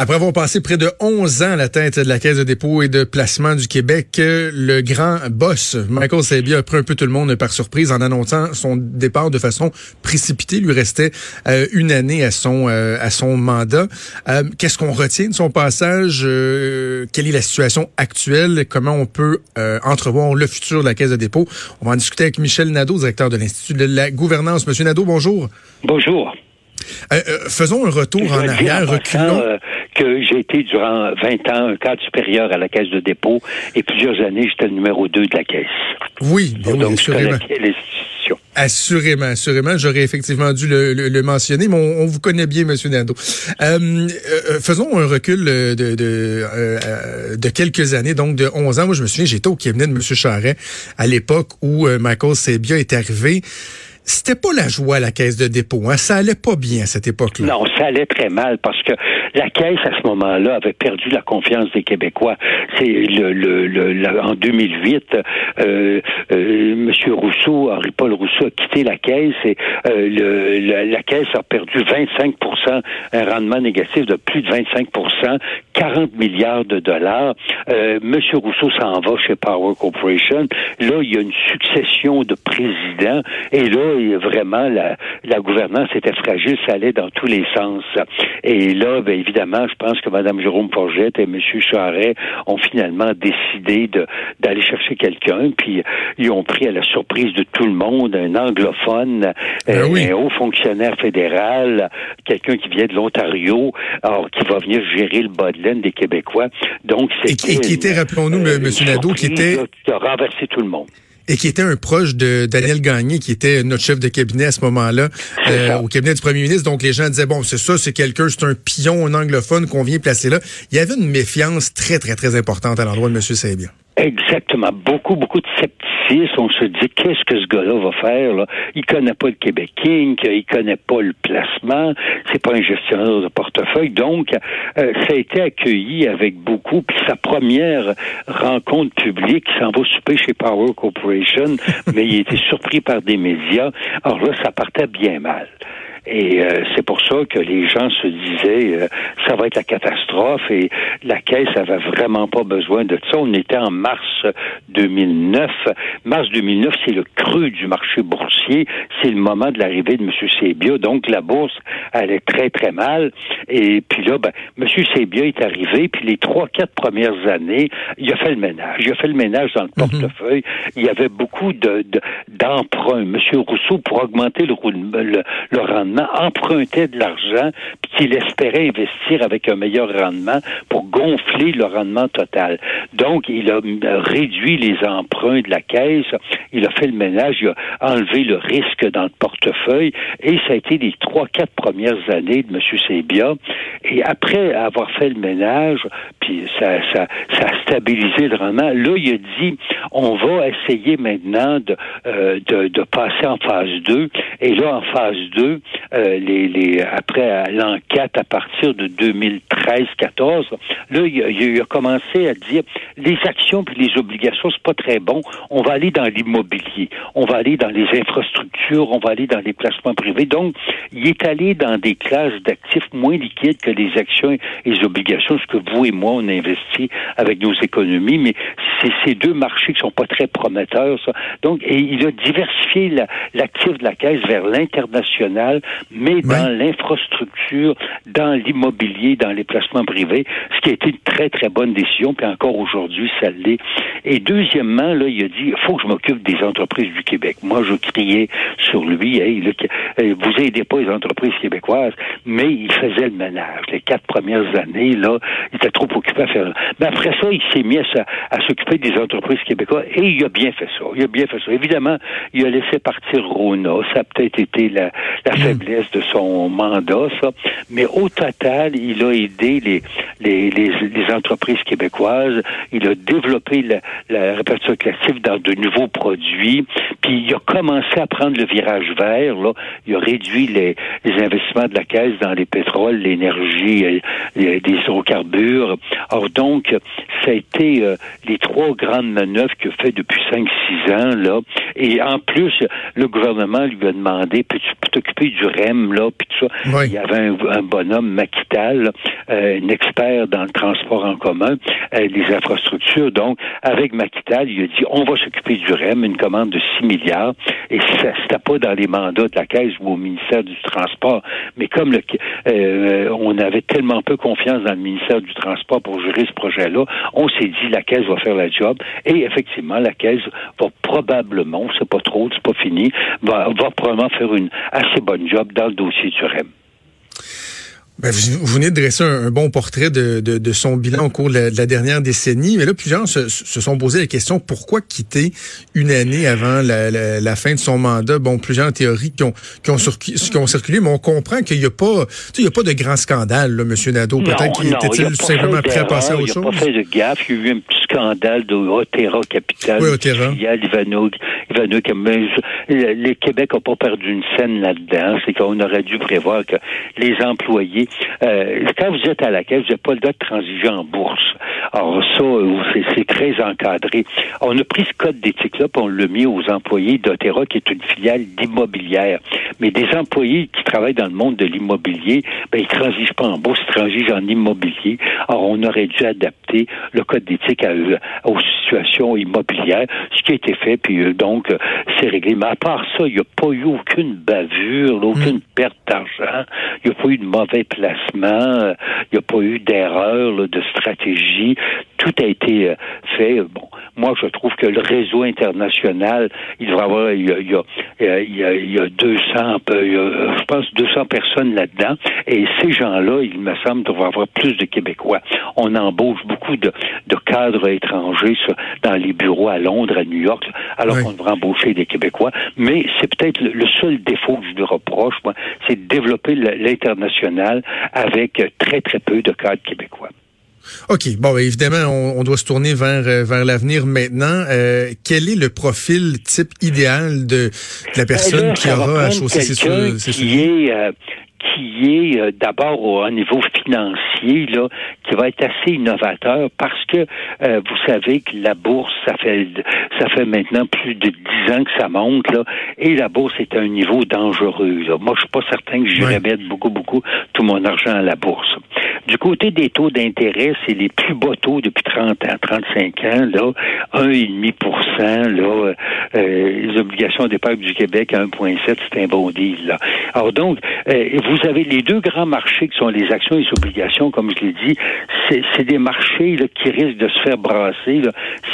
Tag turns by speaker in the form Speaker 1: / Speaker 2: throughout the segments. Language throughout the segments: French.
Speaker 1: Après avoir passé près de 11 ans à la tête de la Caisse de dépôt et de placement du Québec, le grand boss, Michael Sabia, a pris un peu tout le monde par surprise en annonçant son départ de façon précipitée. Il lui restait euh, une année à son, euh, à son mandat. Euh, qu'est-ce qu'on retient de son passage? quelle est la situation actuelle? Comment on peut entrevoir le futur de la Caisse de dépôt? On va en discuter avec Michel Nadeau, directeur de l'Institut de la gouvernance. Monsieur Nadeau, bonjour.
Speaker 2: Bonjour.
Speaker 1: faisons un retour en arrière, reculons
Speaker 2: que j'ai été durant 20 ans un cadre supérieur à la Caisse de dépôt et plusieurs années, j'étais le numéro 2 de la Caisse.
Speaker 1: Oui, bien
Speaker 2: Donc,
Speaker 1: assurément. Assurément, assurément. J'aurais effectivement dû le, mentionner, mais on, vous connaît bien, Monsieur Nando. Euh, euh, faisons un recul de, de, euh, de, quelques années, donc de 11 ans. Moi, je me souviens, j'étais au cabinet de M. Charret à l'époque où Michael Sebia est arrivé c'était pas la joie à la caisse de dépôt. Hein? Ça allait pas bien à cette époque-là.
Speaker 2: Non, ça allait très mal parce que la caisse à ce moment-là avait perdu la confiance des Québécois. C'est le, le, en 2008, euh, euh, Rousseau, Henri-Paul Rousseau a quitté la caisse et euh, le, la caisse a perdu 25 un rendement négatif de plus de 25 40 milliards de dollars. Euh, Monsieur Rousseau s'en va chez Power Corporation. Là, il y a une succession de présidents et là, vraiment, la, la gouvernance était fragile, ça allait dans tous les sens. Et là, bien évidemment, je pense que Mme Jérôme Forgette et M. Charret ont finalement décidé d'aller chercher quelqu'un, puis ils ont pris à la surprise de tout le monde un anglophone, ben euh, un haut fonctionnaire fédéral, quelqu'un qui vient de l'Ontario, qui va venir gérer le bas de laine des Québécois. Donc,
Speaker 1: c'est et, qui était, rappelons-nous, M. Nadeau, qui était...
Speaker 2: Qui a renversé tout le monde
Speaker 1: et qui était un proche de Daniel Gagné, qui était notre chef de cabinet à ce moment-là, euh, au cabinet du premier ministre. Donc les gens disaient, bon, c'est ça, c'est quelqu'un, c'est un pion, un anglophone qu'on vient placer là. Il y avait une méfiance très, très, très importante à l'endroit de M. Sabia.
Speaker 2: Exactement. Beaucoup, beaucoup de scepticisme. On se dit, qu'est-ce que ce gars-là va faire? Là? Il connaît pas le Québec King, il connaît pas le placement, c'est pas un gestionnaire de portefeuille. Donc, euh, ça a été accueilli avec beaucoup. Puis sa première rencontre publique, il s'en va souper chez Power Corporation, mais il était surpris par des médias. Alors là, ça partait bien mal. Et euh, c'est pour ça que les gens se disaient euh, ça va être la catastrophe et la caisse avait vraiment pas besoin de ça. On était en mars 2009. Mars 2009, c'est le creux du marché boursier. C'est le moment de l'arrivée de M. Sebia. Donc la bourse allait très très mal. Et puis là, ben, M. Sebia est arrivé. Puis les trois quatre premières années, il a fait le ménage. Il a fait le ménage dans le mhm. portefeuille. Il y avait beaucoup de d'emprunts. M. Rousseau, pour augmenter le, le, le rendement empruntait de l'argent qu'il espérait investir avec un meilleur rendement pour gonfler le rendement total. Donc, il a réduit les emprunts de la caisse, il a fait le ménage, il a enlevé le risque dans le portefeuille et ça a été les trois, quatre premières années de M. Sebia. Et après avoir fait le ménage, ça, ça, ça a stabilisé le rendement, là, il a dit, on va essayer maintenant de, euh, de, de passer en phase 2. Et là, en phase 2, euh, les, les, après l'enquête à partir de 2013-14, là, il, a commencé à dire les actions puis les obligations, c'est pas très bon. On va aller dans l'immobilier, on va aller dans les infrastructures, on va aller dans les placements privés. Donc, il est allé dans des classes d'actifs moins liquides que les actions et les obligations, ce que vous et moi, on investit avec nos économies, mais c'est ces deux marchés qui sont pas très prometteurs. Ça. Donc, et il a diversifié l'actif de la caisse vers l'international, mais dans l'infrastructure, dans l'immobilier, dans les placements privés, ce qui a été une très, très bonne décision, puis encore aujourd'hui, ça l'est. Et deuxièmement, là, il a dit, il faut que je m'occupe des entreprises du Québec. Moi, je criais sur lui, hey, vous aidez pas les entreprises québécoises, mais il faisait le ménage. Les quatre premières années, là, il était trop occupé à faire. Mais après ça, il s'est mis à, s'occuper des entreprises québécoises et il a bien fait ça. Il a bien fait ça. Évidemment, il a laissé partir Rona. Ça a peut-être été la, la mm. faiblesse de son mandat, ça. Mais au total, il a aidé les, les, les, entreprises québécoises. Il a développé la, la répartition collective dans de nouveaux produits. Puis il a commencé à prendre le virage vert. Là. Il a réduit les, les investissements de la caisse dans les pétroles, l'énergie, les, les hydrocarbures. Or donc, ça a été euh, les trois grandes manœuvres qu'il a fait depuis 5-6 ans, là. Et en plus, le gouvernement lui a demandé, peux-tu t'occuper du REM, là, puis tout ça. Il y avait un, bonhomme, Maquital, euh, un expert dans le transport en commun, euh, les infrastructures. Donc, avec Maquital, il a dit, on va s'occuper du REM, une commande de 6 milliards. Et ça, c'était pas dans les mandats de la Caisse ou au ministère du Transport. Mais comme le, euh, on avait tellement peu confiance dans le ministère du Transport pour gérer ce projet-là, on s'est dit, la Caisse va faire la job. Et effectivement, la Caisse va probablement, c'est pas trop, c'est pas fini, va, va probablement faire une assez bonne job dans le dossier du REM.
Speaker 1: Ben, vous, venez de dresser un, bon portrait de, de, de, son bilan au cours de la, dernière décennie, mais là, plusieurs se, se, sont posé la question pourquoi quitter une année avant la, la, la fin de son mandat? Bon, plusieurs théories qui ont, qui ont, qui ont circulé, mais on comprend qu'il n'y a pas, il y a pas de grand scandale, là, Monsieur Nadeau. Peut-être qu'il était-il simplement prêt à passer à autre chose.
Speaker 2: Il n'a pas fait de gaffe. Il y a eu un petit scandale de Otera Capital.
Speaker 1: Oui, Otera.
Speaker 2: Ivano, Ivano, le Québec n'a pas perdu une scène là-dedans. C'est qu'on aurait dû prévoir que les employés euh, quand vous êtes à la caisse, vous n'avez pas le droit de transiger en bourse. Alors ça, euh, c'est très encadré. On a pris ce code d'éthique-là, puis on l'a mis aux employés d'Otera, qui est une filiale d'immobilière. Mais des employés qui travaillent dans le monde de l'immobilier, ben, ils transigent pas en bourse, ils transigent en immobilier. Alors, on aurait dû adapter le code d'éthique aux situations immobilières, ce qui a été fait, puis euh, donc, c'est réglé. Mais à part ça, il n'y a pas eu aucune bavure, aucune mm. perte d'argent, il n'y a pas eu de mauvais placement, il n'y a pas eu d'erreur de stratégie. Tout a été euh, fait. Bon, moi, je trouve que le réseau international, il devrait avoir, il y a, il y a, il y a, 200, je pense 200 personnes là-dedans, et ces gens-là, il me semble, devraient avoir plus de Québécois. On embauche beaucoup de, de cadres étrangers dans les bureaux à Londres, à New York, alors qu'on devrait embaucher des Québécois. Mais c'est peut-être le, seul défaut que je lui reproche, moi, c'est de développer l'international avec très, très peu de cadres québécois.
Speaker 1: OK. Bon, ben, évidemment, on, doit se tourner vers euh, vers l'avenir maintenant. Euh, quel est le profil type idéal de, la personne qui aura à chausser ses,
Speaker 2: qui est, qui est euh, d'abord au, niveau financier, là, qui va être assez innovateur parce que euh, vous savez que la bourse, ça fait ça fait maintenant plus de dix ans que ça monte, là, et la bourse est à un niveau dangereux. Là. Moi, je suis pas certain que j'irais mettre beaucoup, beaucoup tout mon argent à la bourse. Du côté des taux d'intérêt, c'est les plus bas taux depuis 30 ans, 35 ans, là, 1,5 là, euh, les obligations d'épargne du Québec à 1,7, c'est un bon deal, là. Alors donc, vous avez les deux grands marchés qui sont les actions et les obligations, comme je l'ai dit, c'est des marchés qui risquent de se faire brasser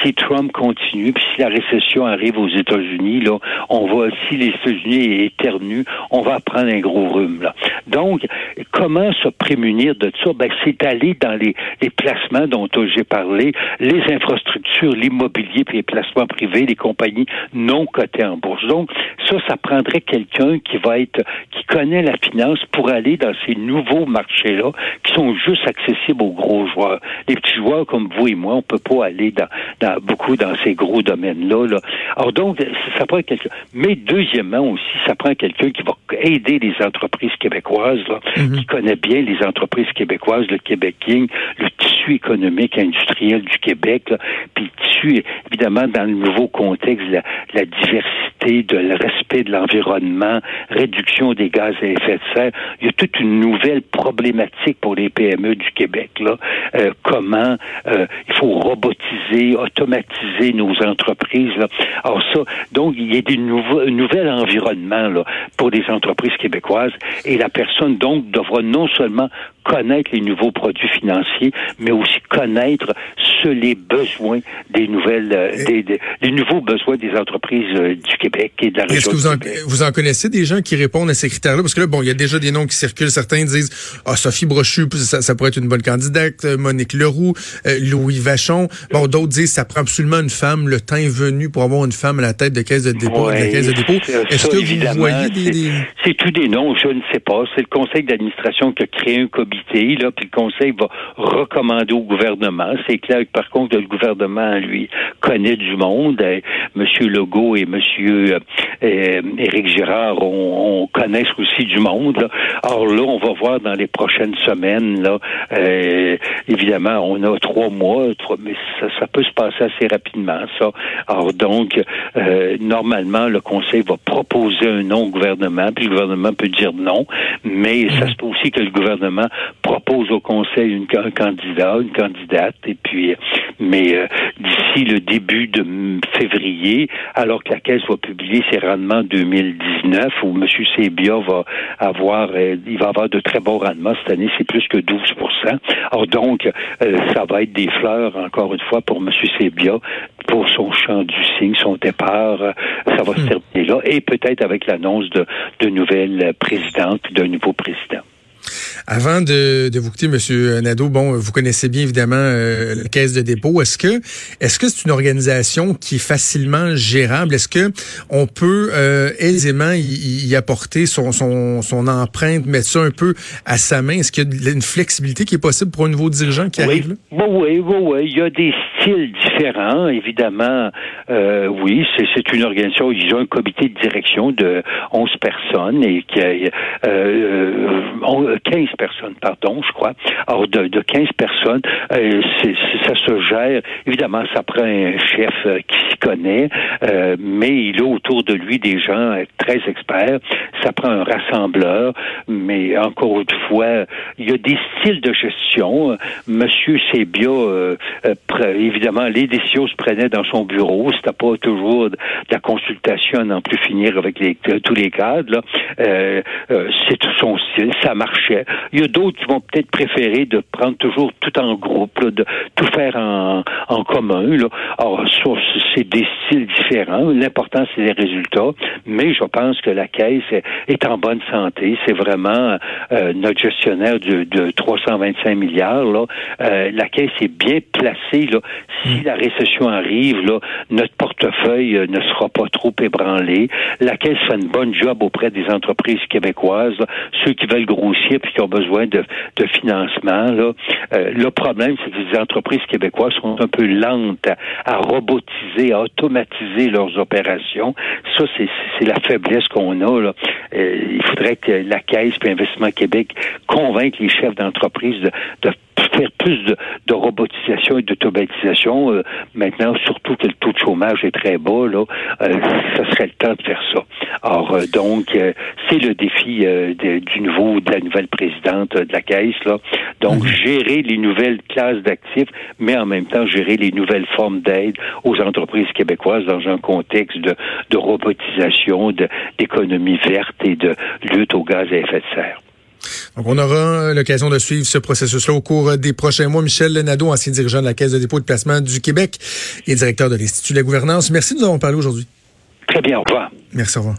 Speaker 2: si Trump continue, puis si la récession arrive aux États-Unis, là, on va, si les États-Unis éternuent, on va prendre un gros rhume. Là. Donc, comment se prémunir de ça? Ben, c'est aller dans les, les placements dont j'ai parlé, les infrastructures, l'immobilier, puis les placements privés, les compagnies non cotées en bourse. Donc, ça, ça prendrait quelqu'un qui va être, qui connaît la finance pour aller dans ces nouveaux marchés-là qui sont juste accessibles aux gros joueurs. Les petits joueurs comme vous et moi, on peut pas aller dans, dans beaucoup dans ces gros domaines-là. Là. Alors donc, ça prend quelqu'un. Mais deuxièmement aussi, ça prend quelqu'un qui va aider les entreprises québécoises, là, mm-hmm. qui connaît bien les entreprises québécoises, le Québec King, le tissu économique industriel du Québec, puis le tissu, évidemment, dans le nouveau contexte, la, la diversité, de, le respect de l'environnement, réduction des gaz à effet de serre, il y a toute une nouvelle problématique pour les PME du Québec. Là. Euh, comment euh, il faut robotiser, automatiser nos entreprises. Là. Alors ça, donc il y a des nouveaux, un nouvel environnement là, pour les entreprises québécoises et la personne donc devra non seulement connaître les nouveaux produits financiers, mais aussi connaître ce, les besoins des nouvelles, euh, des, les nouveaux besoins des entreprises du Québec et de la région.
Speaker 1: Est-ce que vous en, vous en connaissez des gens qui répondent à ces critères-là? Parce que là, bon, il y a déjà des noms qui circulent. Certains disent, ah, Sophie Brochu, ça, ça pourrait être une bonne candidate. Euh, Monique Leroux, euh, Louis Vachon. Bon, d'autres disent, ça prend absolument une femme. Le temps est venu pour avoir une femme à la tête de caisse de dépôt. de caisse de dépôt. Est-ce que vous voyez des...
Speaker 2: C'est tous des noms, je ne sais pas. C'est le conseil d'administration qui a créé un comité, là, puis le conseil va recommander au gouvernement. C'est clair que Par contre, le gouvernement, lui, connaît du monde. M. Legault et M. Éric Girard on, connaissent aussi du monde. Là. Alors là, on va voir dans les prochaines semaines. Là, euh, évidemment, on a trois mois, mais ça, peut se passer assez rapidement, ça. Alors donc, euh, normalement, le Conseil va proposer un nom au gouvernement, puis le gouvernement peut dire non, mais ça se peut aussi que le gouvernement propose au Conseil une, un candidat, une candidate, et puis, mais euh, d'ici le début de février, alors que la Caisse va publier ses rendements 2019, où M. Sébia va avoir, euh, il va avoir de très bons rendements cette année, c'est plus que 12% Alors donc, euh, ça va être des fleurs, encore une fois, pour M. Sébia, pour son champ du cygne, son départ, ça va se hmm. terminer là, et peut-être avec l'annonce de, de nouvelles présidentes, d'un nouveau président.
Speaker 1: Avant de, de vous quitter, Monsieur Nadeau, bon, vous connaissez bien évidemment euh, la Caisse de dépôt. Est-ce que est-ce que c'est une organisation qui est facilement gérable? Est-ce que on peut euh, aisément y, apporter son, son, son empreinte, mettre ça un peu à sa main? Est-ce qu'il y a une flexibilité qui est possible pour un nouveau dirigeant qui arrive là?
Speaker 2: oui, oui, oui. Il y a des styles différents, évidemment. Euh, oui, c'est une organisation. Ils ont un comité de direction de 11 personnes et qui a euh, 15 personnes, pardon, je crois. Alors, de, de 15 personnes, euh, ça se gère. Évidemment, ça prend un chef euh, qui s'y connaît, euh, mais il a autour de lui des gens très experts. Ça prend un rassembleur, mais encore une fois, il y a des styles de gestion. Monsieur Sébia, évidemment, les décisions se prenaient dans son bureau. C'était pas toujours de la consultation à n'en plus finir avec les, tous les cadres. c'est tout son style. Ça Il y a d'autres qui vont peut-être préférer de prendre toujours tout en groupe, de tout faire en, en commun. Là. Alors, c'est des styles différents. L'important, c'est les résultats. Mais je pense que la caisse est en bonne santé. C'est vraiment euh, notre gestionnaire de, de 325 milliards. Là. Euh, la caisse est bien placée. Là. Si la récession arrive, là, notre portefeuille euh, ne sera pas trop ébranlé. La caisse fait une bonne job auprès des entreprises québécoises, ceux qui veulent grossir qui ont besoin de, de financement. Là. Euh, le problème, c'est que les entreprises québécoises sont un peu lentes à, robotiser, à automatiser leurs opérations. Ça, c'est la faiblesse qu'on a. Là. Euh, il faudrait que la Caisse et Investissement Québec convainquent les chefs d'entreprise de, de faire plus de, de robotisation et d'automatisation. Euh, maintenant, surtout que le taux de chômage est très bas, là, euh, ça serait le temps de faire ça. Alors, euh, donc, c'est le défi du nouveau, de la nouvelle présidente de la Caisse, là. Donc, mhm. gérer les nouvelles classes d'actifs, mais en même temps, gérer les nouvelles formes d'aide aux entreprises québécoises dans un contexte de, de robotisation, d'économie verte et de lutte au gaz à effet de serre.
Speaker 1: Donc, on aura l'occasion de suivre ce processus-là au cours des prochains mois. Michel Nadeau, ancien dirigeant de la Caisse de dépôt et de placement du Québec et directeur de l'Institut de la gouvernance. Merci de nous avoir parlé aujourd'hui.
Speaker 2: Très bien, au revoir.
Speaker 1: Merci, au revoir.